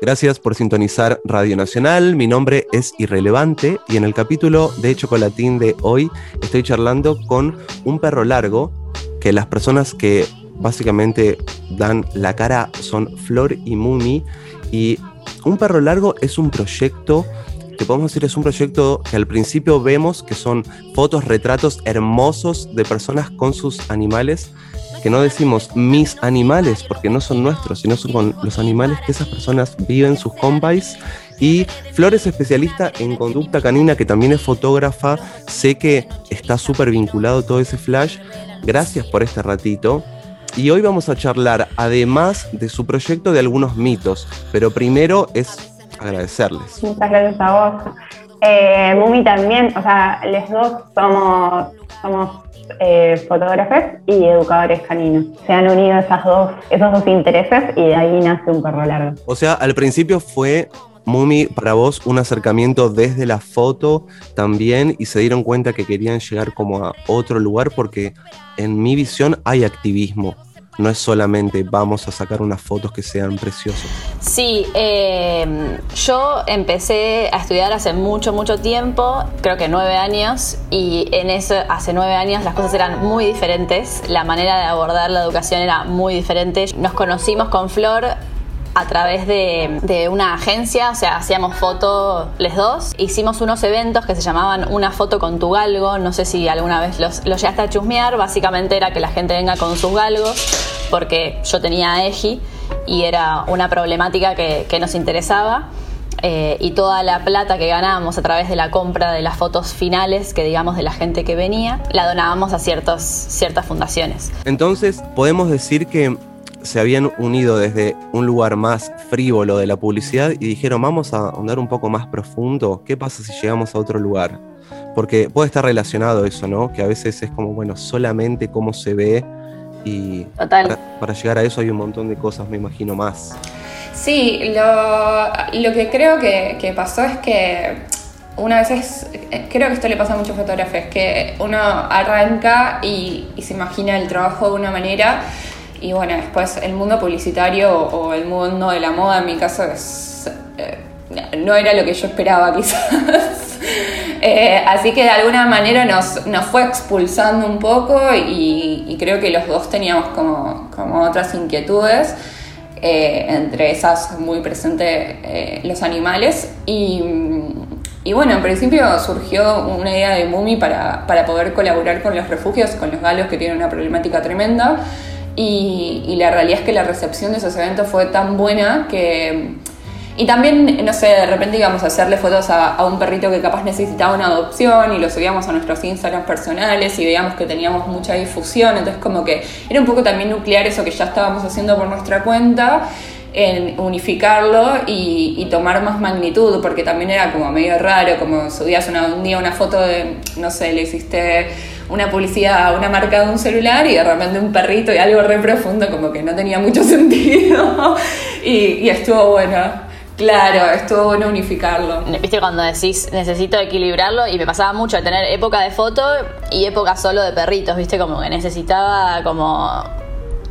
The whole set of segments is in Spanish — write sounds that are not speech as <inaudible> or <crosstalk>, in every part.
Gracias por sintonizar Radio Nacional. Mi nombre es Irrelevante y en el capítulo de Chocolatín de hoy estoy charlando con un perro largo que las personas que básicamente dan la cara son Flor y Mumi y un perro largo es un proyecto que podemos decir es un proyecto que al principio vemos que son fotos, retratos hermosos de personas con sus animales, que no decimos mis animales porque no son nuestros, sino son los animales que esas personas viven, sus compais. Y Flores, especialista en conducta canina, que también es fotógrafa, sé que está súper vinculado todo ese flash. Gracias por este ratito. Y hoy vamos a charlar, además de su proyecto, de algunos mitos. Pero primero es agradecerles. Muchas gracias a vos. Eh, Mumi también, o sea, los dos somos, somos eh, fotógrafos y educadores caninos. Se han unido esas dos, esos dos intereses y de ahí nace un perro largo. O sea, al principio fue Mumi, para vos un acercamiento desde la foto también y se dieron cuenta que querían llegar como a otro lugar porque en mi visión hay activismo no es solamente vamos a sacar unas fotos que sean preciosas. Sí, em, yo empecé a estudiar hace mucho, mucho tiempo, creo que nueve años, y en eso, hace nueve años las cosas eran muy diferentes, la manera de abordar la educación era muy diferente. Nos conocimos con Flor a través de, una agencia, o sea, hacíamos fotos les dos. Hicimos unos eventos que se llamaban Una foto con tu galgo, no sé si alguna vez los, los llegaste a chusmear, básicamente era que la gente venga con sus galgos, porque yo tenía EGI y era una problemática que, nos interesaba. Eh, y toda la plata que ganábamos a través de la compra de las fotos finales, que digamos de la gente que venía, la donábamos a ciertos, ciertas fundaciones. Entonces, podemos decir que se habían unido desde un lugar más frívolo de la publicidad y dijeron, vamos a andar un poco más profundo, ¿qué pasa si llegamos a otro lugar? Porque puede estar relacionado eso, ¿no? Que a veces es como, bueno, solamente cómo se ve y Para, llegar a eso hay un montón de cosas, me imagino, más. Sí, lo, que creo que, pasó es que una vez es, creo que esto le pasa a muchos fotógrafos, que uno arranca y, y se imagina el trabajo de una manera y bueno, después el mundo publicitario o el mundo de la moda, en mi caso, es, eh, no era lo que yo esperaba <laughs> quizás. Eh, así que de alguna manera nos, nos fue expulsando un poco y, creo que los dos teníamos como, como otras inquietudes. Eh, entre esas muy presentes los animales y, y, bueno, en principio surgió una idea de Mumi para, para poder colaborar con los refugios, con los galos que tienen una problemática tremenda y, la realidad es que la recepción de esos eventos fue tan buena que... Y también, no sé, de repente íbamos a hacerle fotos a, un perrito que capaz necesitaba una adopción y lo subíamos a nuestros Instagrams personales y veíamos que teníamos mucha difusión, entonces como que era un poco también nuclear eso que ya estábamos haciendo por nuestra cuenta en unificarlo y, tomar más magnitud, porque también era como medio raro, como subías un día una foto de, no sé, le hiciste una publicidad, una marca de un celular y de repente un perrito y algo re profundo, como que no tenía mucho <laughs> sentido. y, estuvo bueno. Claro, estuvo bueno unificarlo. Viste cuando decís necesito equilibrarlo y me pasaba mucho de tener época de foto y época solo de perritos, viste, como que necesitaba como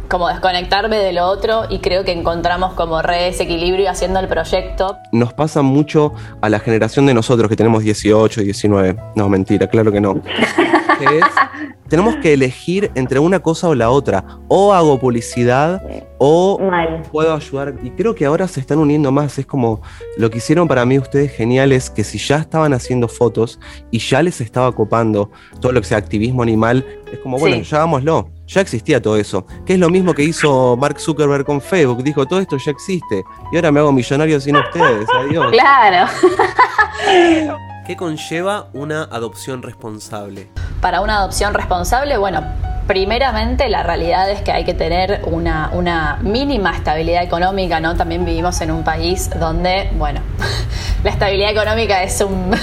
como desconectarme de lo otro y creo que encontramos como re ese equilibrio haciendo el proyecto. Nos pasa mucho a la generación de nosotros que tenemos 18, 19. No, mentira, claro que no. <laughs> tenemos que elegir entre una cosa o la otra. O hago publicidad o puedo ayudar. Y creo que ahora se están uniendo más. Es como lo que hicieron para mí ustedes geniales, que si ya estaban haciendo fotos y ya les estaba copando todo lo que sea activismo animal, es como, bueno, ya hagámoslo ya existía todo eso. Que es lo mismo que hizo Mark Zuckerberg con Facebook. Dijo, todo esto ya existe. Y ahora me hago millonario sin ustedes. Adiós. Claro. ¿Qué conlleva una adopción responsable? Para una adopción responsable, bueno, primeramente la realidad es que hay que tener una, una mínima estabilidad económica, ¿no? También vivimos en un país donde, bueno, <laughs> la estabilidad económica es un...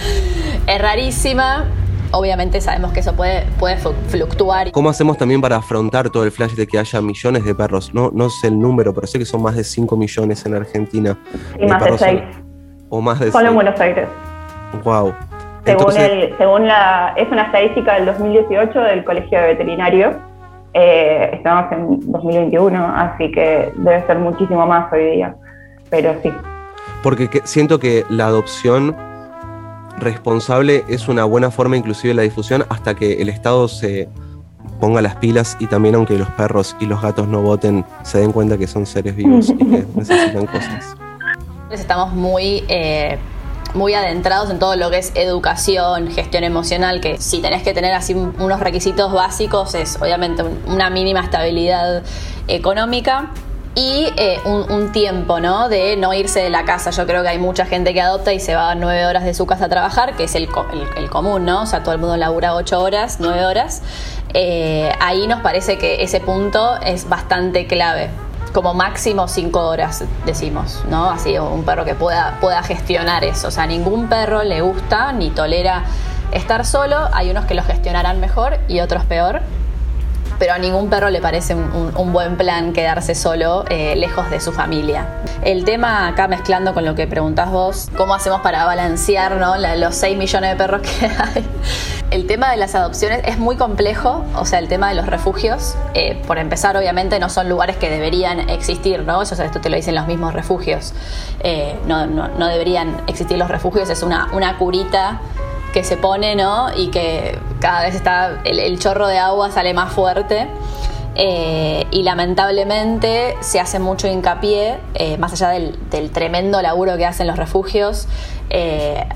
<laughs> es rarísima obviamente sabemos que eso puede, puede fluctuar. ¿Cómo hacemos también para afrontar todo el flash de que haya millones de perros? No, no sé el número, pero sé que son más de 5 millones en Argentina. Y más de 6. O más de Solo en Buenos Aires. Wow. Según, el, según la. Es una estadística del 2018 del Colegio de Veterinario. Eh, estamos en 2021, así que debe ser muchísimo más hoy día. pero sí. Porque siento que la adopción responsable es una buena forma inclusive de la difusión hasta que el Estado se ponga las pilas y también aunque los perros y los gatos no voten, se den cuenta que son seres vivos y que <laughs> necesitan cosas. Estamos muy, eh, muy adentrados en todo lo que es educación, gestión emocional, que si tenés que tener así unos requisitos básicos es obviamente una mínima estabilidad económica y eh, un, tiempo, ¿no? De no irse de la casa. Yo creo que hay mucha gente que adopta y se va nueve horas de su casa a trabajar, que es el, el, común, ¿no? O sea, todo el mundo labura ocho horas, nueve horas. Eh, ahí nos parece que ese punto es bastante clave. Como máximo cinco horas, decimos, ¿no? Así, un perro que pueda, pueda gestionar eso. O sea, ningún perro le gusta ni tolera estar solo. Hay unos que lo gestionarán mejor y otros peor pero a ningún perro le parece un, buen plan quedarse solo eh, lejos de su familia. El tema acá mezclando con lo que preguntás vos, ¿cómo hacemos para balancear los 6 millones de perros que <laughs> hay? El tema de las adopciones es muy complejo, o sea, el tema de los refugios, eh, por empezar, obviamente no son lugares que deberían existir, ¿no? Eso, esto te lo dicen los mismos refugios. Eh, no, deberían existir los refugios, es una, curita que se pone, ¿no? Y que cada vez está, el, chorro de agua sale más fuerte. Eh, y lamentablemente se hace mucho hincapié, más allá del, tremendo laburo que hacen los refugios,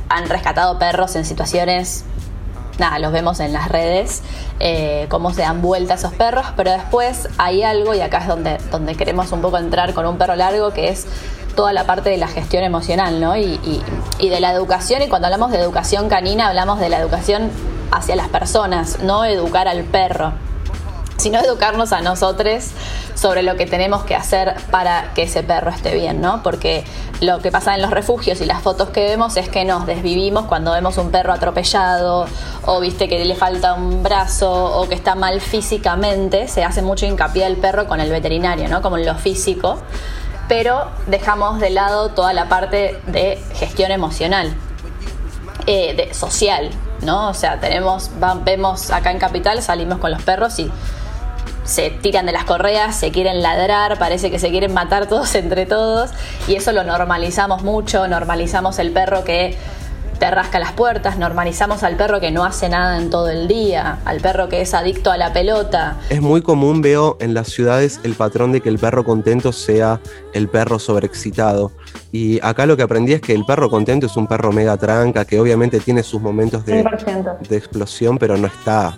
han rescatado perros en situaciones, nada, los vemos en las redes, cómo se dan vuelta esos perros, pero después hay algo, y acá es donde, donde queremos un poco entrar con un perro largo, que es toda la parte de la gestión emocional, ¿no? Y, de la educación, y cuando hablamos de educación canina, hablamos de la educación hacia las personas, no educar al perro, sino educarnos a nosotros sobre lo que tenemos que hacer para que ese perro esté bien, ¿no? Porque lo que pasa en los refugios y las fotos que vemos es que nos desvivimos cuando vemos un perro atropellado o viste que le falta un brazo o que está mal físicamente, se hace mucho hincapié al perro con el veterinario, ¿no? Como en lo físico pero dejamos de lado toda la parte de gestión emocional, eh, de, social, ¿no? O sea, tenemos, vemos acá en Capital, salimos con los perros y se tiran de las correas, se quieren ladrar, parece que se quieren matar todos <laughs> entre todos y eso lo normalizamos mucho, normalizamos el perro que te rasca las puertas, normalizamos al perro que no hace nada en todo el día, al perro que es adicto a la pelota. Es muy común, veo en las ciudades el patrón de que el perro contento sea el perro sobreexcitado. Y acá lo que aprendí es que el perro contento es un perro mega tranca, que obviamente tiene sus momentos de, de explosión, pero no está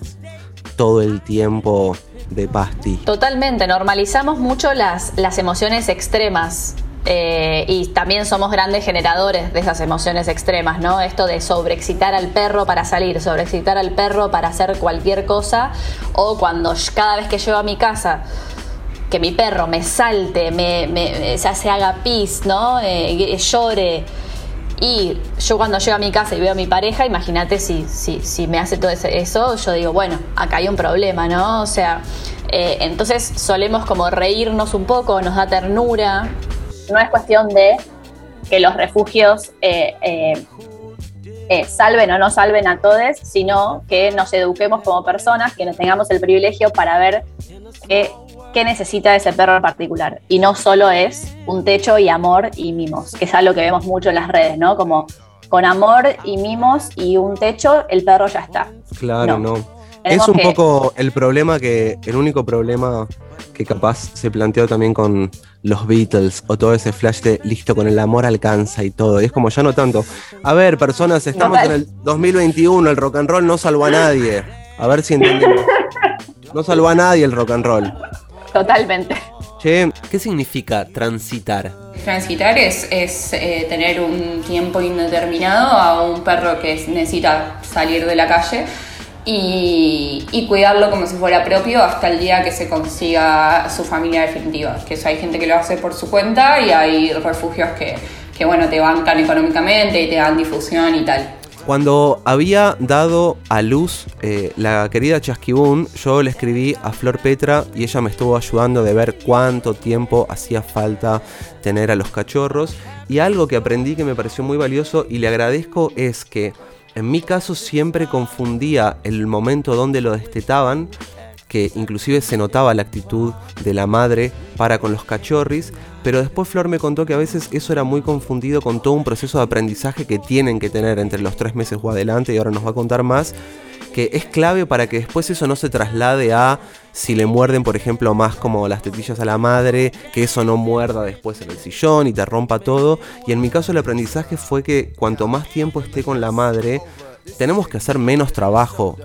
todo el tiempo de pasti. Totalmente, normalizamos mucho las, las emociones extremas eh, y también somos grandes generadores de esas emociones extremas, ¿no? Esto de sobreexcitar al perro para salir, sobreexcitar al perro para hacer cualquier cosa, o cuando cada vez que llego a mi casa que mi perro me salte, me, me se haga pis, ¿no? Eh, llore. Y yo cuando llego a mi casa y veo a mi pareja, imagínate si, si, me hace todo eso, yo digo, bueno, acá hay un problema, ¿no? O sea, eh, entonces solemos como reírnos un poco, nos da ternura, no es cuestión de que los refugios eh, eh, eh, salven o no salven a todos, sino que nos eduquemos como personas, que nos tengamos el privilegio para ver qué, necesita ese perro en particular. Y no solo es un techo y amor y mimos, que es algo que vemos mucho en las redes, ¿no? Como con amor y mimos y un techo, el perro ya está. Claro, no. Es un poco el problema que, el único problema que capaz se planteó también con los Beatles o todo ese flash de listo con el amor alcanza y todo. Y es como ya no tanto. A ver, personas, estamos en el 2021, el rock and roll no salvó a nadie. A ver si entendemos. No salvó a nadie el rock and roll. Totalmente. Che, ¿qué significa transitar? Transitar es, es eh, tener un tiempo indeterminado a un perro que necesita salir de la calle y, cuidarlo como si fuera propio hasta el día que se consiga su familia definitiva. Que hay gente que lo hace por su cuenta y hay refugios que, que bueno, te bancan económicamente y te dan difusión y tal. Cuando había dado a luz eh, la querida Chasquibún, yo le escribí a Flor Petra y ella me estuvo ayudando de ver cuánto tiempo hacía falta tener a los cachorros. Y algo que aprendí que me pareció muy valioso y le agradezco es que en mi caso siempre confundía el momento donde lo destetaban, que inclusive se notaba la actitud de la madre para con los cachorris, pero después Flor me contó que a veces eso era muy confundido con todo un proceso de aprendizaje que tienen que tener entre los tres meses o adelante, y ahora nos va a contar más, que es clave para que después eso no se traslade a si le muerden, por ejemplo, más como las tetillas a la madre, que eso no muerda después en el sillón y te rompa todo. Y en mi caso el aprendizaje fue que cuanto más tiempo esté con la madre, tenemos que hacer menos trabajo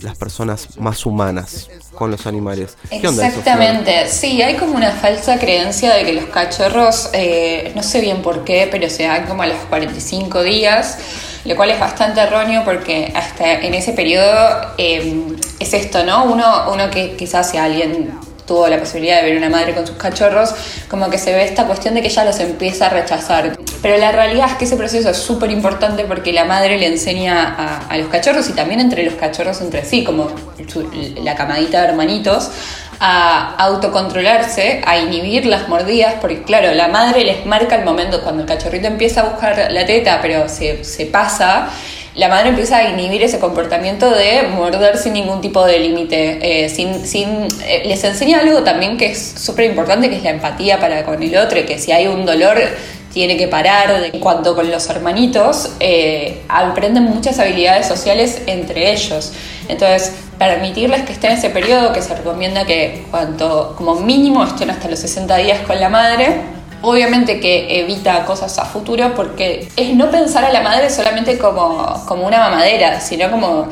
las personas más humanas con los animales. ¿Qué onda Exactamente, sí, hay como una falsa creencia de que los cachorros, eh, no sé bien por qué, pero se dan como a los 45 días lo cual es bastante erróneo porque hasta en ese periodo em, es esto, ¿no? Uno, uno que quizás si alguien tuvo la posibilidad de ver una madre con sus cachorros, como que se ve esta cuestión de que ya los empieza a rechazar. Pero la realidad es que ese proceso es súper importante porque la madre le enseña a, a, los cachorros y también entre los cachorros entre sí, como la camadita de hermanitos, a autocontrolarse, a inhibir las mordidas, porque claro, la madre les marca el momento cuando el cachorrito empieza a buscar la teta, pero se, se pasa, la madre empieza a inhibir ese comportamiento de morder sin ningún tipo de límite. Eh, sin, sin, eh, les enseña algo también que es súper importante, que es la empatía para con el otro, que si hay un dolor tiene que parar. De cuanto con los hermanitos, eh, aprenden muchas habilidades sociales entre ellos. Entonces, permitirles que estén en ese periodo, que se recomienda que cuanto como mínimo estén hasta los 60 días con la madre. Obviamente que evita cosas a futuro porque es no pensar a la madre solamente como, como una mamadera, sino como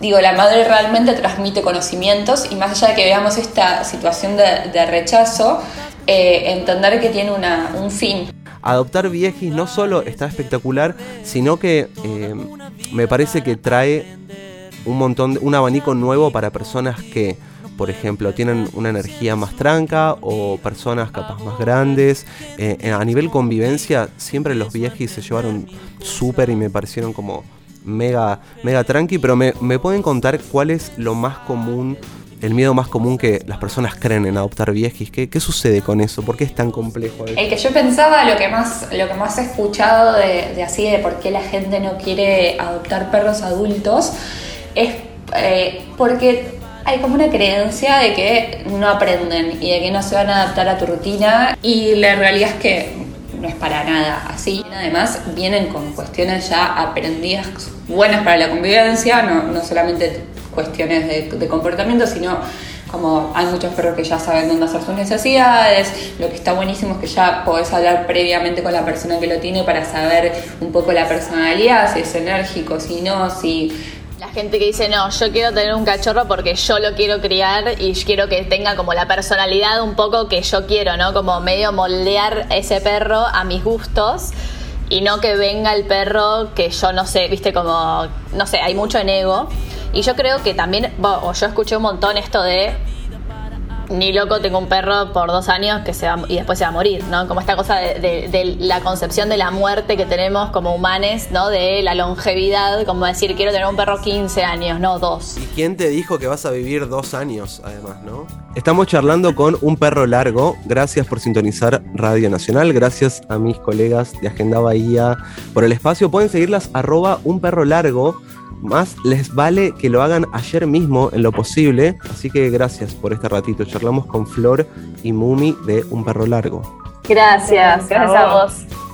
digo, la madre realmente transmite conocimientos y más allá de que veamos esta situación de, rechazo, eh, entender que tiene una, un fin. Adoptar viejis no solo está espectacular, sino que eh, me parece que trae un montón, de, un abanico nuevo para personas que, por ejemplo, tienen una energía más tranca o personas capaz más grandes. Eh, a nivel convivencia, siempre los viejis se llevaron súper y me parecieron como mega, mega tranqui, pero me pueden contar cuál es lo más común el miedo más común que las personas creen en adoptar viejis. ¿Qué, ¿Qué, sucede con eso? ¿Por qué es tan complejo? El que yo pensaba, lo que más, lo que más he escuchado de, así, de por qué la gente no quiere adoptar perros adultos, es eh, porque hay como una creencia de que no aprenden y de que no se van a adaptar a tu rutina y la realidad es que no es para nada así. Además vienen con cuestiones ya aprendidas buenas para la convivencia, no, no solamente cuestiones de, comportamiento, sino como hay muchos perros que ya saben dónde hacer sus necesidades, lo que está buenísimo es que ya podés hablar previamente con la persona que lo tiene para saber un poco la personalidad, si es enérgico, si no, si la gente que dice, no, yo quiero tener un cachorro porque yo lo quiero criar y quiero que tenga como la personalidad un poco que yo quiero, ¿no? Como medio moldear ese perro a mis gustos y no que venga el perro que yo no sé, viste, como, no sé, hay mucho en ego. Y yo creo que también, o yo escuché un montón esto de ni loco tengo un perro por dos años que se va, y después se va a morir, ¿no? Como esta cosa de, la concepción de la muerte que tenemos como humanes, ¿no? De la longevidad, como decir, quiero tener un perro 15 años, no dos. ¿Y quién te dijo que vas a vivir dos años, además, no? Estamos charlando con un perro largo. Gracias por sintonizar Radio Nacional. Gracias a mis colegas de Agenda Bahía por el espacio. Pueden seguirlas arroba un perro largo más les vale que lo hagan ayer mismo en lo posible. Así que gracias por este ratito. Charlamos con Flor y Mumi de Un Perro Largo. Gracias, gracias, a vos.